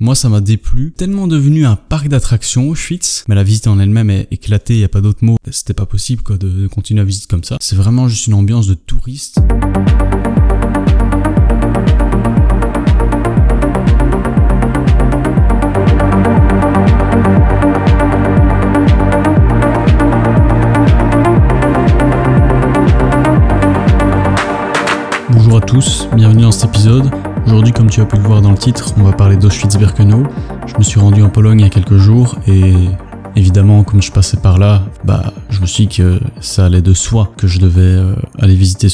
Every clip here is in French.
Moi, ça m'a déplu. Tellement devenu un parc d'attractions, Auschwitz. Mais la visite en elle-même est éclatée, y a pas d'autre mot. C'était pas possible, quoi, de, de continuer la visite comme ça. C'est vraiment juste une ambiance de touriste. Bonjour à tous, bienvenue dans cet épisode. Aujourd'hui, comme tu as pu le voir dans le titre, on va parler d'Auschwitz-Birkenau. Je me suis rendu en Pologne il y a quelques jours et évidemment, comme je passais par là, bah, je me suis dit que ça allait de soi que je devais euh, aller visiter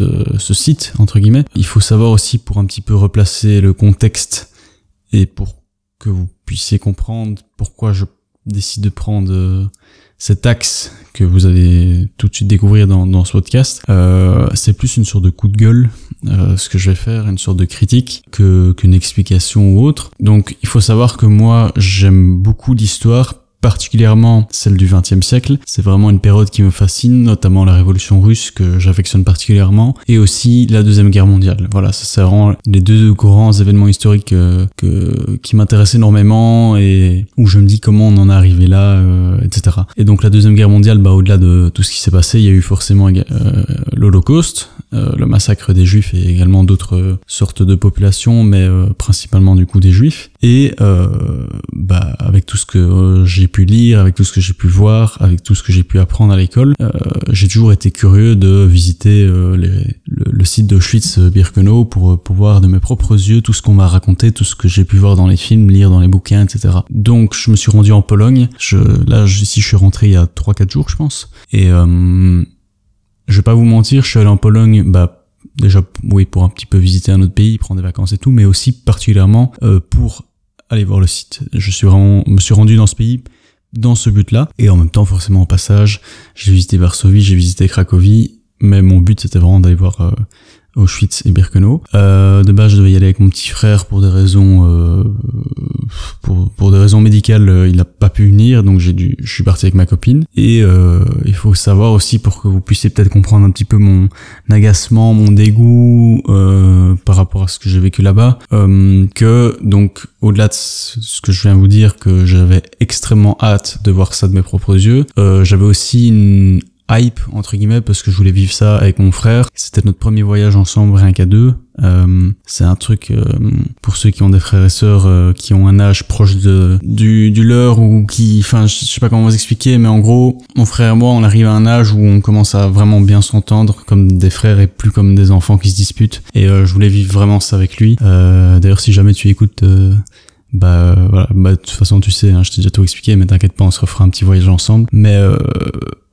euh, ce site, entre guillemets. Il faut savoir aussi pour un petit peu replacer le contexte et pour que vous puissiez comprendre pourquoi je décide de prendre euh, cet axe que vous allez tout de suite découvrir dans, dans ce podcast, c'est plus une sorte de coup de gueule, euh, ce que je vais faire, une sorte de critique que qu'une explication ou autre. Donc il faut savoir que moi j'aime beaucoup l'histoire particulièrement celle du XXe siècle. C'est vraiment une période qui me fascine, notamment la Révolution russe que j'affectionne particulièrement, et aussi la Deuxième Guerre mondiale. Voilà, ça c'est vraiment les deux grands événements historiques euh, que, qui m'intéressent énormément et où je me dis comment on en est arrivé là, euh, etc. Et donc la Deuxième Guerre mondiale, bah au-delà de tout ce qui s'est passé, il y a eu forcément euh, l'Holocauste, euh, le massacre des Juifs et également d'autres sortes de populations, mais principalement du coup des Juifs. Et bah avec tout ce que j'ai pu lire, avec tout ce que j'ai pu voir, avec tout ce que j'ai pu apprendre à l'école, euh, j'ai toujours été curieux de visiter euh, le, le, site d'Auschwitz-Birkenau pour, pour voir de mes propres yeux tout ce qu'on m'a raconté, tout ce que j'ai pu voir dans les films, lire dans les bouquins, etc. Donc je me suis rendu en Pologne. Je, là, ici, je suis rentré il y a 3-4 jours, je pense. Et euh, je vais pas vous mentir, je suis allé en Pologne, bah déjà oui pour un petit peu visiter un autre pays, prendre des vacances et tout, mais aussi particulièrement euh, pour aller voir le site. Je suis vraiment, me suis rendu dans ce pays dans ce but-là. Et en même temps, forcément, au passage, j'ai visité Varsovie, j'ai visité Cracovie, mais mon but, c'était vraiment d'aller voir euh, Auschwitz et Birkenau. Euh, de base, je devais y aller avec mon petit frère pour des raisons, euh, pour, pour des raisons médicales, euh, il n'a pas pu venir, donc j'ai dû, je suis parti avec ma copine. Et euh, il faut savoir aussi pour que vous puissiez peut-être comprendre un petit peu mon agacement, mon dégoût euh, par rapport à ce que j'ai vécu là-bas, que donc au-delà de ce que je viens vous dire, que j'avais extrêmement hâte de voir ça de mes propres yeux, j'avais aussi une hype entre guillemets parce que je voulais vivre ça avec mon frère. C'était notre premier voyage ensemble rien qu'à deux. Euh, c'est un truc euh, pour ceux qui ont des frères et sœurs euh, qui ont un âge proche de du, du leur ou qui, enfin, je sais pas comment vous expliquer, mais en gros, mon frère et moi, on arrive à un âge où on commence à vraiment bien s'entendre comme des frères et plus comme des enfants qui se disputent. Et je voulais vivre vraiment ça avec lui. D'ailleurs, si jamais tu écoutes bah voilà. Bah de toute façon tu sais hein, je t'ai déjà tout expliqué mais t'inquiète pas on se refera un petit voyage ensemble. Mais euh,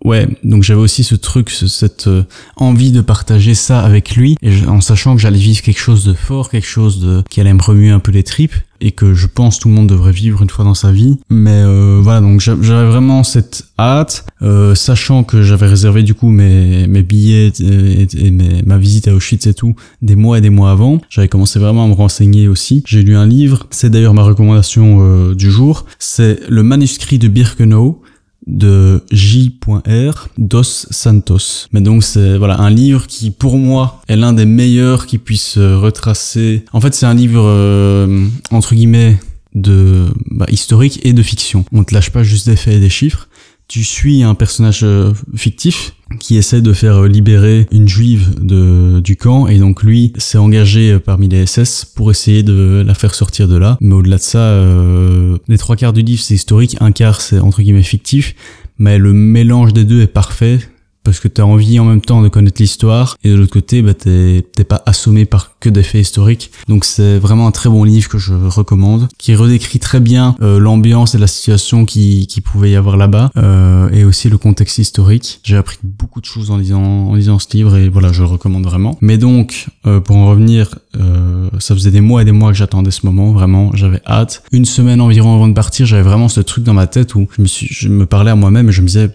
ouais donc j'avais aussi ce truc ce, cette euh, envie de partager ça avec lui en sachant que j'allais vivre quelque chose de fort quelque chose de qui allait me remuer un peu les tripes et que je pense tout le monde devrait vivre une fois dans sa vie. Mais euh, voilà donc j'avais vraiment cette hâte euh, sachant que j'avais réservé du coup mes, mes billets et, et ma visite à Auschwitz et tout des mois et des mois avant. J'avais commencé vraiment à me renseigner aussi. J'ai lu un livre. C'est d'ailleurs ma recommandation euh, du jour. C'est le manuscrit de Birkenau de J.R. Dos Santos. Mais donc c'est voilà un livre qui pour moi est l'un des meilleurs qui puisse retracer. En fait c'est un livre euh, entre guillemets de bah, historique et de fiction. On te lâche pas juste des faits et des chiffres. Tu suis un personnage euh, fictif qui essaie de faire libérer une juive du camp et donc lui s'est engagé parmi les SS pour essayer de la faire sortir de là. Mais au-delà de ça, euh, les trois quarts du livre c'est historique, un quart c'est entre guillemets fictif, mais le mélange des deux est parfait parce que tu as envie en même temps de connaître l'histoire et de l'autre côté bah t'es pas assommé par que des faits historiques. Donc c'est vraiment un très bon livre que je recommande qui redécrit très bien euh, l'ambiance et la situation qui, qui pouvait y avoir là-bas euh, et aussi le contexte historique. J'ai appris beaucoup de choses en lisant en lisant ce livre et voilà je le recommande vraiment. Mais donc euh, pour en revenir euh, ça faisait des mois et des mois que j'attendais ce moment vraiment j'avais hâte. Une semaine environ avant de partir j'avais vraiment ce truc dans ma tête où je me suis je me parlais à moi-même et je me disais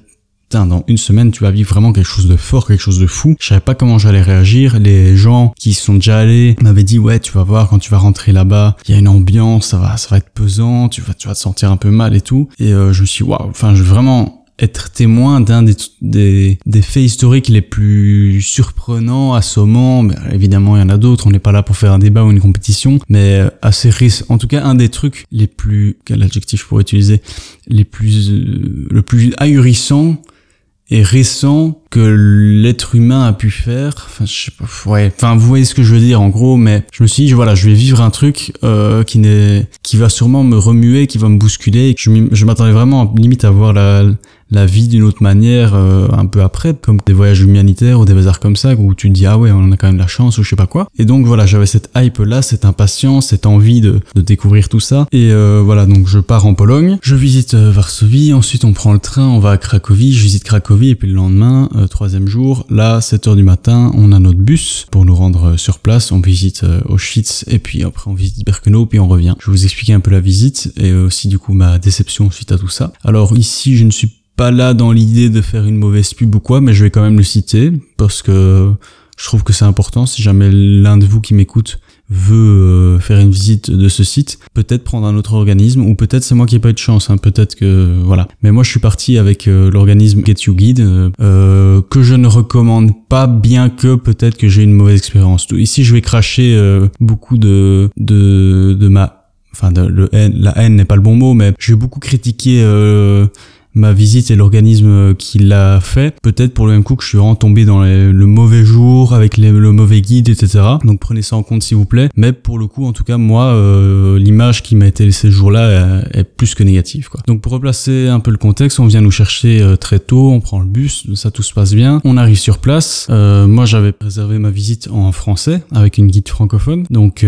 dans une semaine, tu vas vivre vraiment quelque chose de fort, quelque chose de fou. Je savais pas comment j'allais réagir. Les gens qui sont déjà allés m'avaient dit, ouais, tu vas voir, quand tu vas rentrer là-bas, il y a une ambiance, ça va, ça va être pesant, tu vas, tu vas te sentir un peu mal et tout. Et euh, je me suis, waouh, enfin, je vraiment, être témoin d'un des, des, des, faits historiques les plus surprenants, assommants. Mais évidemment, il y en a d'autres. On n'est pas là pour faire un débat ou une compétition, mais euh, assez risque. En tout cas, un des trucs les plus, quel adjectif pour utiliser, les plus, euh, le plus ahurissant et récent que l'être humain a pu faire. Enfin, je sais pas, ouais. Enfin, vous voyez ce que je veux dire en gros, mais je me suis dit, voilà, je vais vivre un truc euh, qui n'est, qui va sûrement me remuer, qui va me bousculer. Je m'attendais vraiment limite à voir la, la vie d'une autre manière euh, un peu après, comme des voyages humanitaires ou des bazars comme ça, où tu te dis ah ouais on a quand même la chance ou je sais pas quoi. Et donc voilà, j'avais cette hype là, cette impatience, cette envie de, de découvrir tout ça. Et euh, voilà, donc je pars en Pologne, je visite euh, Varsovie, ensuite on prend le train, on va à Cracovie, je visite Cracovie et puis le lendemain, troisième jour, là 7h du matin, on a notre bus pour nous rendre sur place, on visite Auschwitz et puis après on visite Birkenau puis on revient. Je vais vous expliquer un peu la visite et aussi du coup ma déception suite à tout ça. Alors ici je ne suis pas là dans l'idée de faire une mauvaise pub ou quoi, mais je vais quand même le citer parce que je trouve que c'est important. Si jamais l'un de vous qui m'écoute veut euh, faire une visite de ce site, peut-être prendre un autre organisme ou peut-être c'est moi qui ai pas eu de chance. Hein, peut-être que voilà. Mais moi je suis parti avec euh, l'organisme Get You Guide euh, que je ne recommande pas, bien que peut-être que j'ai une mauvaise expérience. Ici je vais cracher beaucoup de de de ma enfin de, le la haine n'est pas le bon mot, mais j'ai beaucoup critiqué ma visite et l'organisme qui l'a fait. Peut-être pour le même coup que je suis vraiment tombé dans le mauvais jour avec le mauvais guide, etc. Donc prenez ça en compte s'il vous plaît. Mais pour le coup, en tout cas, moi, euh, l'image qui m'a été laissée ce jour-là est, plus que négative. Quoi. Donc pour replacer un peu le contexte, on vient nous chercher euh, très tôt, on prend le bus, ça tout se passe bien. On arrive sur place. Euh, moi, j'avais réservé ma visite en français avec une guide francophone. Donc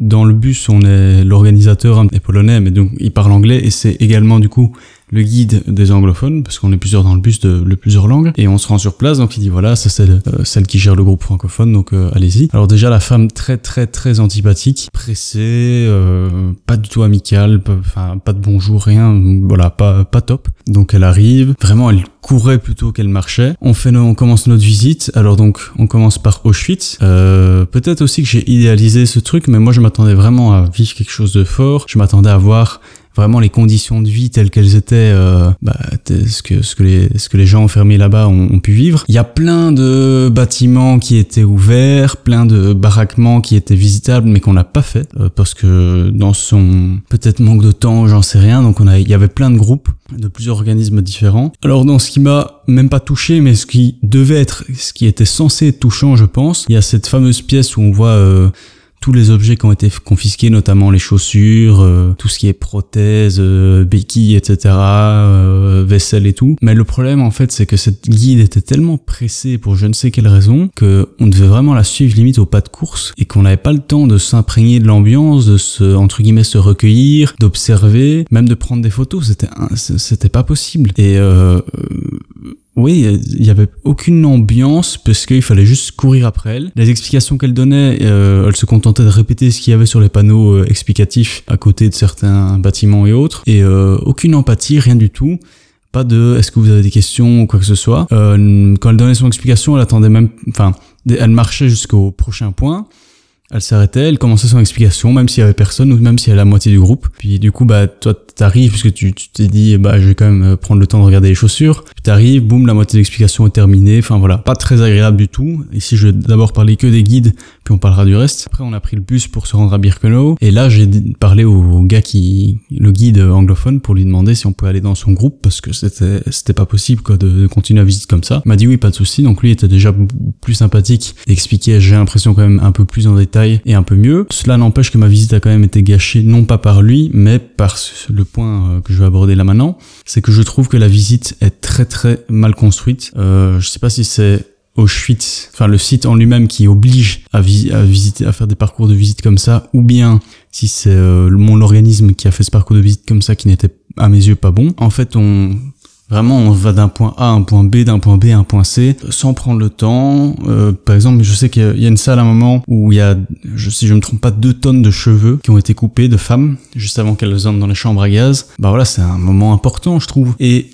dans le bus, on est l'organisateur est polonais, mais donc il parle anglais et c'est également du coup le guide des anglophones, parce qu'on est plusieurs dans le bus de, plusieurs langues, et on se rend sur place, donc il dit voilà, c'est celle, euh, celle qui gère le groupe francophone, donc euh, allez-y. Alors déjà la femme très très très antipathique, pressée, euh, pas du tout amicale, enfin pas, de bonjour, rien, voilà, pas pas top. Donc elle arrive, vraiment elle courait plutôt qu'elle marchait. On fait, on commence notre visite. Alors donc on commence par Auschwitz. Peut-être aussi que j'ai idéalisé ce truc, mais moi je m'attendais vraiment à vivre quelque chose de fort. Je m'attendais à voir vraiment les conditions de vie telles qu'elles étaient, euh, bah, ce que ce que les ce que les gens enfermés là-bas ont, pu vivre. Il y a plein de bâtiments qui étaient ouverts, plein de baraquements qui étaient visitables, mais qu'on n'a pas fait euh, parce que dans son peut-être manque de temps, j'en sais rien. Donc on a, il y avait plein de groupes de plusieurs organismes différents. Alors dans ce qui m'a même pas touché, mais ce qui devait être, ce qui était censé être touchant, je pense, il y a cette fameuse pièce où on voit euh, tous les objets qui ont été confisqués, notamment les chaussures, euh, tout ce qui est prothèses, euh, béquilles, etc., euh, vaisselle et tout. Mais le problème, en fait, c'est que cette guide était tellement pressée pour je ne sais quelle raison que on devait vraiment la suivre limite au pas de course et qu'on n'avait pas le temps de s'imprégner de l'ambiance, de se, entre guillemets, se recueillir, d'observer, même de prendre des photos. C'était, c'était pas possible. Et euh, oui, il y avait aucune ambiance parce qu'il fallait juste courir après elle. Les explications qu'elle donnait, euh, elle se contentait de répéter ce qu'il y avait sur les panneaux euh, explicatifs à côté de certains bâtiments et autres. Et euh, aucune empathie, rien du tout. Pas de est-ce que vous avez des questions ou quoi que ce soit. quand elle donnait son explication, elle attendait même, enfin, elle marchait jusqu'au prochain point. Elle s'arrêtait, elle commençait son explication, même s'il y avait personne ou même s'il y avait la moitié du groupe. Puis du coup, bah toi, t'arrives puisque tu t'es dit, bah je vais quand même prendre le temps de regarder les chaussures. Puis t'arrives, boum, la moitié de l'explication est terminée. Enfin voilà, pas très agréable du tout. Ici, je vais d'abord parler que des guides, puis on parlera du reste. Après, on a pris le bus pour se rendre à Birkenau. Et là, j'ai parlé au gars qui, le guide anglophone, pour lui demander si on pouvait aller dans son groupe parce que c'était c'était pas possible quoi de, continuer la visite comme ça. Il m'a dit oui, pas de souci. Donc lui était déjà plus sympathique, expliquait, j'ai l'impression quand même un peu plus en détail et un peu mieux. Cela n'empêche que ma visite a quand même été gâchée, non pas par lui, mais par le point euh, que je vais aborder là maintenant. C'est que je trouve que la visite est très très mal construite. Euh, je sais pas si c'est Auschwitz, enfin le site en lui-même qui oblige à, visiter, à faire des parcours de visite comme ça, ou bien si c'est euh, mon organisme qui a fait ce parcours de visite comme ça qui n'était à mes yeux pas bon. En fait, on Vraiment, on va d'un point A à un point B, d'un point B à un point C, sans prendre le temps. Euh, par exemple, je sais qu'il y a une salle à un moment où il y a, je, si je me trompe pas, deux tonnes de cheveux qui ont été coupés de femmes juste avant qu'elles entrent dans les chambres à gaz. Bah voilà, c'est un moment important, je trouve. Et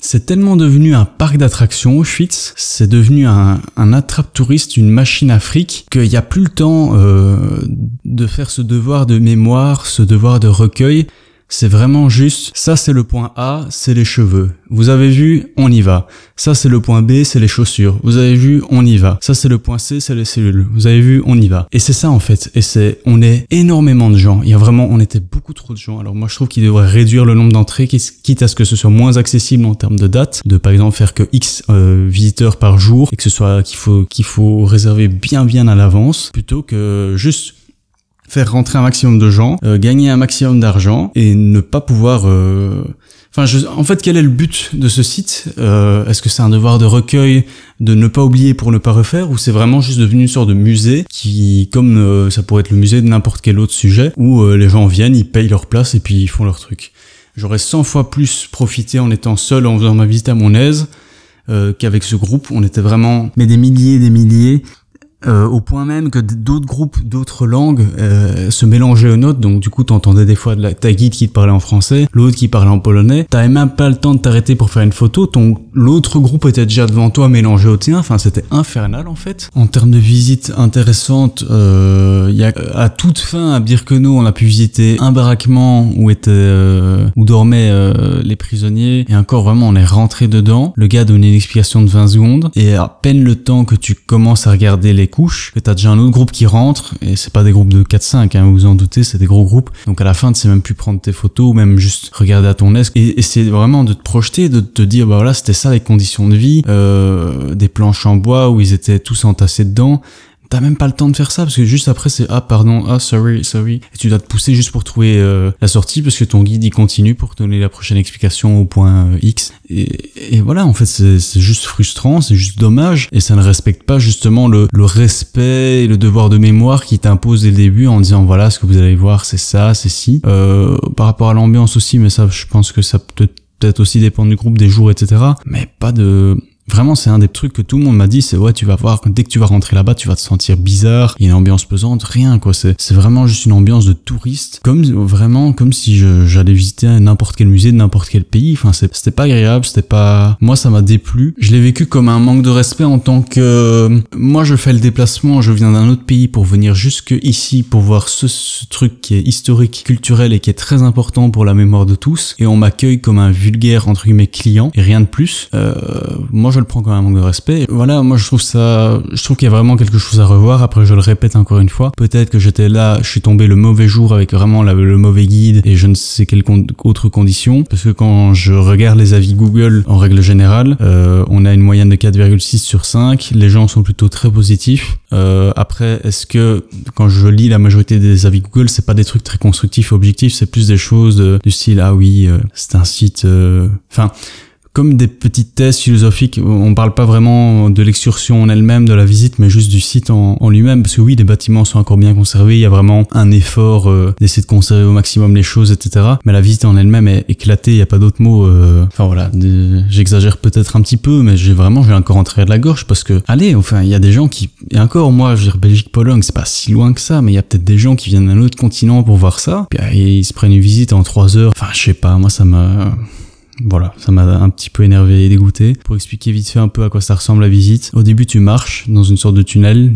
c'est tellement devenu un parc d'attractions, Auschwitz, c'est devenu un, un attrape-touriste, une machine afrique, qu'il n'y a plus le temps euh, de faire ce devoir de mémoire, ce devoir de recueil C'est vraiment juste, ça c'est le point A, c'est les cheveux. Vous avez vu, on y va. Ça c'est le point B, c'est les chaussures. Vous avez vu, on y va. Ça c'est le point C, c'est les cellules. Vous avez vu, on y va. Et c'est ça en fait. Et c'est, on est énormément de gens. Il y a vraiment, on était beaucoup trop de gens. Alors moi je trouve qu'il devrait réduire le nombre d'entrées, quitte à ce que ce soit moins accessible en termes de date, de par exemple faire que X euh, visiteurs par jour et que ce soit qu'il faut qu'il faut réserver bien bien à l'avance, plutôt que juste faire rentrer un maximum de gens, euh, gagner un maximum d'argent et ne pas pouvoir. Euh... Enfin, je... en fait, quel est le but de ce site euh, Est-ce que c'est un devoir de recueil, de ne pas oublier pour ne pas refaire, ou c'est vraiment juste devenu une sorte de musée qui, comme euh, ça pourrait être le musée de n'importe quel autre sujet, où les gens viennent, ils payent leur place et puis ils font leur truc. J'aurais 100 fois plus profité en étant seul, en faisant ma visite à mon aise, qu'avec ce groupe. On était vraiment, mais des milliers, des milliers. Euh, au point même que d'autres groupes d'autres langues euh, se mélangeaient aux nôtres donc du coup t'entendais des fois de la, ta guide qui te parlait en français l'autre qui parlait en polonais. T'avais même pas le temps de t'arrêter pour faire une photo. Ton l'autre groupe était déjà devant toi mélangé au tien. Enfin c'était infernal en fait. En termes de visites intéressantes euh, il y a à toute fin à Birkenau on a pu visiter un baraquement où étaient euh, où dormaient euh, les prisonniers. Et encore vraiment on est rentré dedans. Le gars donnait une explication de 20 secondes. Et à peine le temps que tu commences à regarder les couches, que t'as déjà un autre groupe qui rentre, et c'est pas des groupes de 4-5, hein, vous vous en doutez, c'est des gros groupes. Donc à la fin, tu sais même plus prendre tes photos, ou même juste regarder à ton aise, et, c'est vraiment de te projeter, de te dire, bah voilà, c'était ça les conditions de vie, euh, des planches en bois où ils étaient tous entassés dedans, t'as même pas le temps de faire ça parce que juste après c'est ah pardon ah sorry sorry. Et tu dois te pousser juste pour trouver euh, la sortie parce que ton guide il continue pour donner la prochaine explication au point euh, X. Et, et, voilà en fait c'est juste frustrant c'est juste dommage. Et ça ne respecte pas justement le, le respect et le devoir de mémoire qui t'impose dès le début en disant voilà ce que vous allez voir c'est ça c'est si euh, par rapport à l'ambiance aussi mais ça je pense que ça peut peut-être aussi dépendre du groupe des jours etc mais pas de Vraiment, c'est un des trucs que tout le monde m'a dit, c'est ouais, tu vas voir, dès que tu vas rentrer là-bas, tu vas te sentir bizarre, il y a une ambiance pesante, rien quoi, c'est, c'est vraiment juste une ambiance de touriste, comme vraiment comme si j'allais visiter n'importe quel musée de n'importe quel pays, enfin c'était pas agréable, c'était pas... Moi ça m'a déplu, je l'ai vécu comme un manque de respect en tant que... Moi je fais le déplacement, je viens d'un autre pays pour venir jusque ici pour voir ce, ce truc qui est historique, culturel et qui est très important pour la mémoire de tous, et on m'accueille comme un vulgaire entre guillemets client, et rien de plus. Euh, moi je le prends comme un manque de respect. voilà, moi je trouve ça, je trouve qu'il y a vraiment quelque chose à revoir. Après, je le répète encore une fois. Peut-être que j'étais là, je suis tombé le mauvais jour avec vraiment le mauvais guide et je ne sais quelles autres conditions. Parce que quand je regarde les avis Google en règle générale, euh, on a une moyenne de 4,6 sur 5. Les gens sont plutôt très positifs. Euh, après, est-ce que quand je lis la majorité des avis Google, c'est pas des trucs très constructifs, objectifs, c'est plus des choses du style ah oui, euh, c'est un site. Euh, enfin comme des petites thèses philosophiques. On parle pas vraiment de l'excursion en elle-même, de la visite, mais juste du site en, lui-même. Parce que oui, les bâtiments sont encore bien conservés. Il y a vraiment un effort euh, d'essayer de conserver au maximum les choses, etc. Mais la visite en elle-même est éclatée. Il y a pas d'autre mot. Euh, enfin voilà, j'exagère peut-être un petit peu, mais j'ai vraiment j'ai encore entré de la gorge parce que allez, enfin il y a des gens qui et encore moi, je veux dire Belgique, Pologne, c'est pas si loin que ça, mais il y a peut-être des gens qui viennent d'un autre continent pour voir ça. Puis ils se prennent une visite en trois heures. Enfin je sais pas, moi ça m'a voilà, ça m'a un petit peu énervé et dégoûté. Pour expliquer vite fait un peu à quoi ça ressemble la visite. Au début, tu marches dans une sorte de tunnel.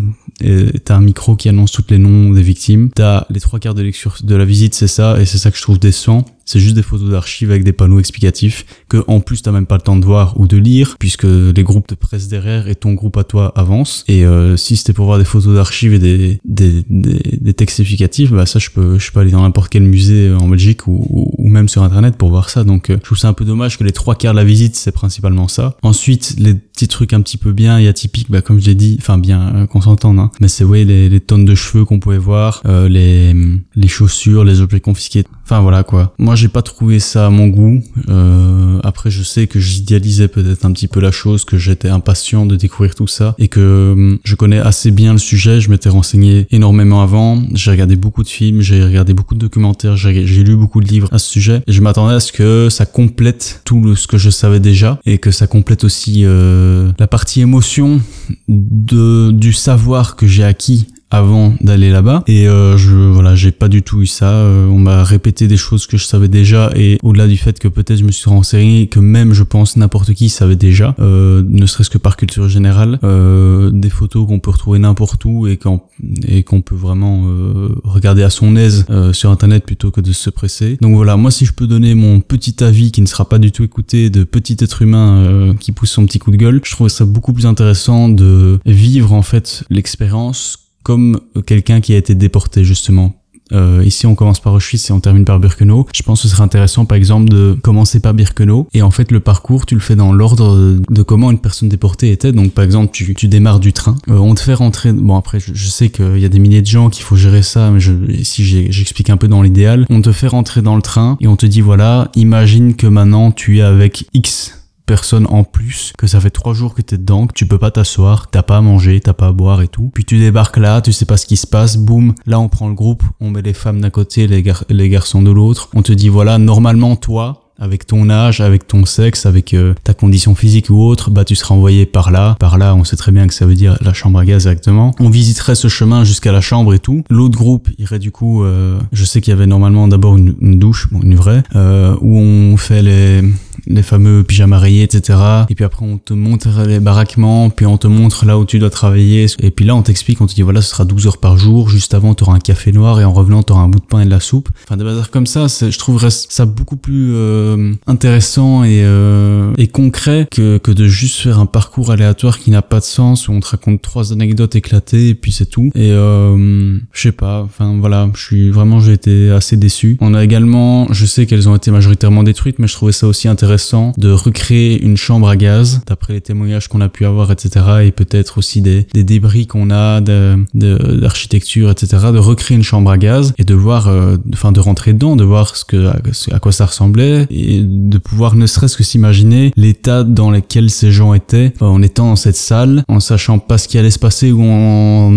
T'as un micro qui annonce tous les noms des victimes. T'as les trois quarts de, de la visite, c'est ça, et c'est ça que je trouve décent. C'est juste des photos d'archives avec des panneaux explicatifs que en plus t'as même pas le temps de voir ou de lire puisque les groupes te pressent derrière et ton groupe à toi avance. Et euh, si c'était pour voir des photos d'archives et des, des, des, textes explicatifs, bah ça je peux je peux aller dans n'importe quel musée en Belgique ou, ou, même sur internet pour voir ça. Donc euh, je trouve ça un peu dommage que les trois quarts de la visite c'est principalement ça. Ensuite les petits trucs un petit peu bien et atypiques, bah comme je l'ai dit, enfin bien euh, qu'on s'entende, hein. mais c'est ouais les, les, tonnes de cheveux qu'on pouvait voir, euh, les les chaussures, les objets confisqués. Enfin voilà quoi. Moi j'ai pas trouvé ça à mon goût. Euh, après je sais que j'idéalisais peut-être un petit peu la chose, que j'étais impatient de découvrir tout ça et que hum, je connais assez bien le sujet. Je m'étais renseigné énormément avant. J'ai regardé beaucoup de films, j'ai regardé beaucoup de documentaires, j'ai lu beaucoup de livres à ce sujet et je m'attendais à ce que ça complète tout ce que je savais déjà et que ça complète aussi euh, la partie émotion de du savoir que j'ai acquis avant d'aller là-bas. Et euh, je voilà j'ai pas du tout eu ça. Euh, on m'a répété des choses que je savais déjà et au-delà du fait que peut-être je me suis renseigné que même je pense n'importe qui savait déjà euh, ne serait-ce que par culture générale euh, des photos qu'on peut retrouver n'importe où et qu'on et qu'on peut vraiment euh, regarder à son aise sur internet plutôt que de se presser. Donc voilà moi si je peux donner mon petit avis qui ne sera pas du tout écouté de petit être humain qui pousse son petit coup de gueule je trouve ça beaucoup plus intéressant de vivre en fait l'expérience comme quelqu'un qui a été déporté justement. Euh, ici, on commence par Auschwitz et on termine par Birkenau. Je pense que ce serait intéressant, par exemple, de commencer par Birkenau. Et en fait, le parcours, tu le fais dans l'ordre de comment une personne déportée était. Donc, par exemple, tu, tu démarres du train. Euh, on te fait rentrer. Bon, après, je, je sais qu'il y a des milliers de gens qu'il faut gérer ça, mais je, si j'explique un peu dans l'idéal, on te fait rentrer dans le train et on te dit voilà, imagine que maintenant tu es avec X personne en plus, que ça fait trois jours que t'es dedans, que tu peux pas t'asseoir, t'as pas à manger, t'as pas à boire et tout. Puis tu débarques là, tu sais pas ce qui se passe, boum, là on prend le groupe, on met les femmes d'un côté, les, les garçons de l'autre, on te dit voilà, normalement toi, avec ton âge, avec ton sexe, avec euh, ta condition physique ou autre, bah tu seras envoyé par là. Par là, on sait très bien que ça veut dire la chambre à gaz exactement. On visiterait ce chemin jusqu'à la chambre et tout. L'autre groupe irait du coup, euh, je sais qu'il y avait normalement d'abord une, douche, bon, une vraie, euh, où on fait les les fameux pyjamas rayés, etc. Et puis après, on te montre les baraquements, puis on te montre là où tu dois travailler. Et puis là, on t'explique, on te dit, voilà, ce sera 12 heures par jour. Juste avant, tu auras un café noir et en revenant, tu auras un bout de pain et de la soupe. Enfin, des bazars comme ça, je trouverais ça beaucoup plus euh, intéressant et, euh, et concret que, que de juste faire un parcours aléatoire qui n'a pas de sens, où on te raconte trois anecdotes éclatées et puis c'est tout. Et euh, je sais pas, enfin voilà, je suis vraiment, j'ai été assez déçu. On a également, je sais qu'elles ont été majoritairement détruites, mais je trouvais ça aussi intéressant de recréer une chambre à gaz, d'après les témoignages qu'on a pu avoir, etc. Et peut-être aussi des, des débris qu'on a d'architecture, de, etc. De recréer une chambre à gaz et de voir, euh, enfin de rentrer dedans, de voir ce que, à quoi ça ressemblait et de pouvoir ne serait-ce que s'imaginer l'état dans lequel ces gens étaient en étant dans cette salle, en sachant pas ce qui allait se passer ou en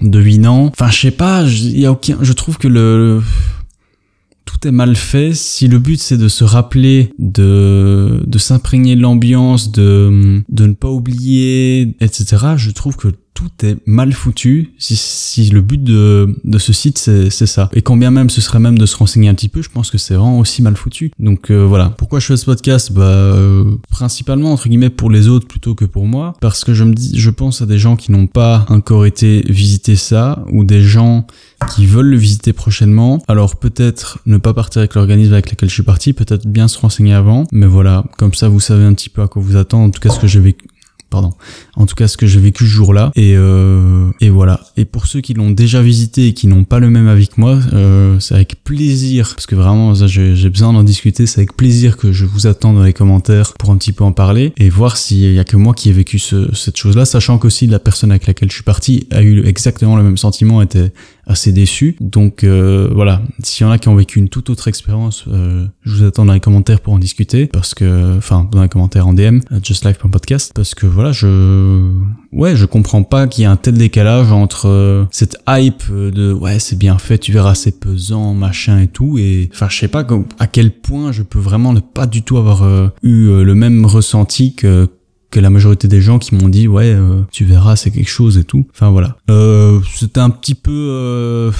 devinant. Enfin, je sais pas, y a aucun, je trouve que le tout est mal fait. Si le but c'est de se rappeler, de, de s'imprégner de l'ambiance, de, de ne pas oublier, etc., je trouve que est mal foutu si, si le but de, de ce site c'est ça. Et quand bien même ce serait même de se renseigner un petit peu, je pense que c'est vraiment aussi mal foutu. Donc euh, voilà. Pourquoi je fais ce podcast? Bah euh, principalement entre guillemets pour les autres plutôt que pour moi, parce que je me dis, je pense à des gens qui n'ont pas encore été visiter ça ou des gens qui veulent le visiter prochainement. Alors peut-être ne pas partir avec l'organisme avec lequel je suis parti, peut-être bien se renseigner avant. Mais voilà, comme ça vous savez un petit peu à quoi vous attendre. En tout cas ce que j'ai vécu pardon. En tout cas, ce que j'ai vécu ce jour-là. Et, euh, et voilà. Et pour ceux qui l'ont déjà visité et qui n'ont pas le même avis que moi, euh, c'est avec plaisir, parce que vraiment, j'ai besoin d'en discuter, c'est avec plaisir que je vous attends dans les commentaires pour un petit peu en parler et voir s'il y a que moi qui ai vécu ce, cette chose-là, sachant qu'aussi la personne avec laquelle je suis parti a eu exactement le même sentiment, était assez déçu. Donc euh, voilà, s'il y en a qui ont vécu une toute autre expérience, euh, je vous attends dans les commentaires pour en discuter, parce que, enfin, dans les commentaires en DM, justlife.podcast, parce que voilà, je, ouais, je comprends pas qu'il y ait un tel décalage entre euh, cette hype de, ouais, c'est bien fait, tu verras, c'est pesant, machin et tout, et, enfin, je sais pas à quel point je peux vraiment ne pas du tout avoir eu le même ressenti que que la majorité des gens qui m'ont dit ouais euh, tu verras c'est quelque chose et tout. Enfin voilà. Euh, c'était un petit peu euh,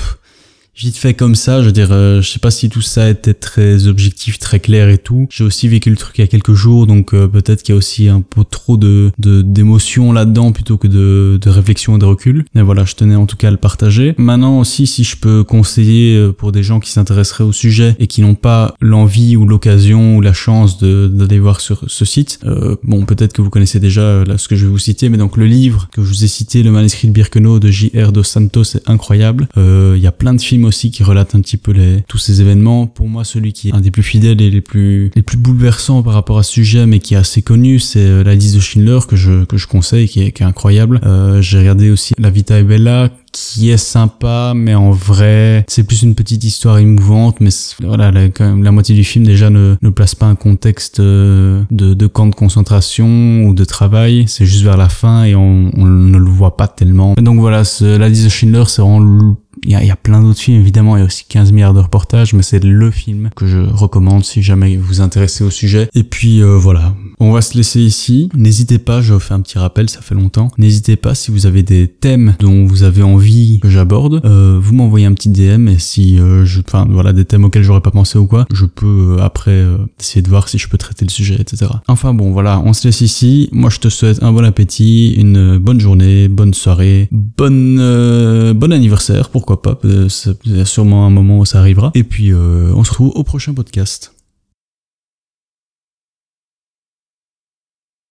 vite fait comme ça, je veux dire, euh, je sais pas si tout ça était très objectif, très clair et tout. J'ai aussi vécu le truc il y a quelques jours, donc euh, peut-être qu'il y a aussi un peu trop de d'émotions là-dedans plutôt que de, de réflexion et de recul. Mais voilà, je tenais en tout cas à le partager. Maintenant aussi, si je peux conseiller euh, pour des gens qui s'intéresseraient au sujet et qui n'ont pas l'envie ou l'occasion ou la chance d'aller voir sur ce site, bon, peut-être que vous connaissez déjà là, ce que je vais vous citer, mais donc le livre que je vous ai cité, le manuscrit de Birkenau de J.R. Dos Santos, c'est incroyable. Il y a plein de films aussi qui relate un petit peu les, tous ces événements. Pour moi, celui qui est un des plus fidèles et les plus, les plus bouleversants par rapport à ce sujet, mais qui est assez connu, c'est euh, la liste de Schindler que je, que je conseille, qui est, qui est incroyable. Euh, J'ai regardé aussi La Vita e Bella, qui est sympa, mais en vrai, c'est plus une petite histoire émouvante, mais voilà, la, quand même, la moitié du film déjà ne, ne place pas un contexte euh, de, de camp de concentration ou de travail, c'est juste vers la fin et on, on ne le voit pas tellement. donc voilà, la liste de Schindler, c'est vraiment Il y a, y a plein d'autres films, évidemment, il y a aussi 15 milliards de reportages, mais c'est le film que je recommande si jamais vous intéressez au sujet. Et puis euh, voilà, on va se laisser ici. N'hésitez pas, je fais un petit rappel, ça fait longtemps. N'hésitez pas si vous avez des thèmes dont vous avez envie que j'aborde, euh, vous m'envoyez un petit DM et si euh, je, enfin voilà, des thèmes auxquels j'aurais pas pensé ou quoi, je peux euh, après euh, essayer de voir si je peux traiter le sujet, etc. Enfin bon, voilà, on se laisse ici. Moi, je te souhaite un bon appétit, une bonne journée, bonne soirée, bonne euh, bon anniversaire, pourquoi pas. Il y a sûrement un moment où ça arrivera. Et puis, euh, on se retrouve au prochain podcast.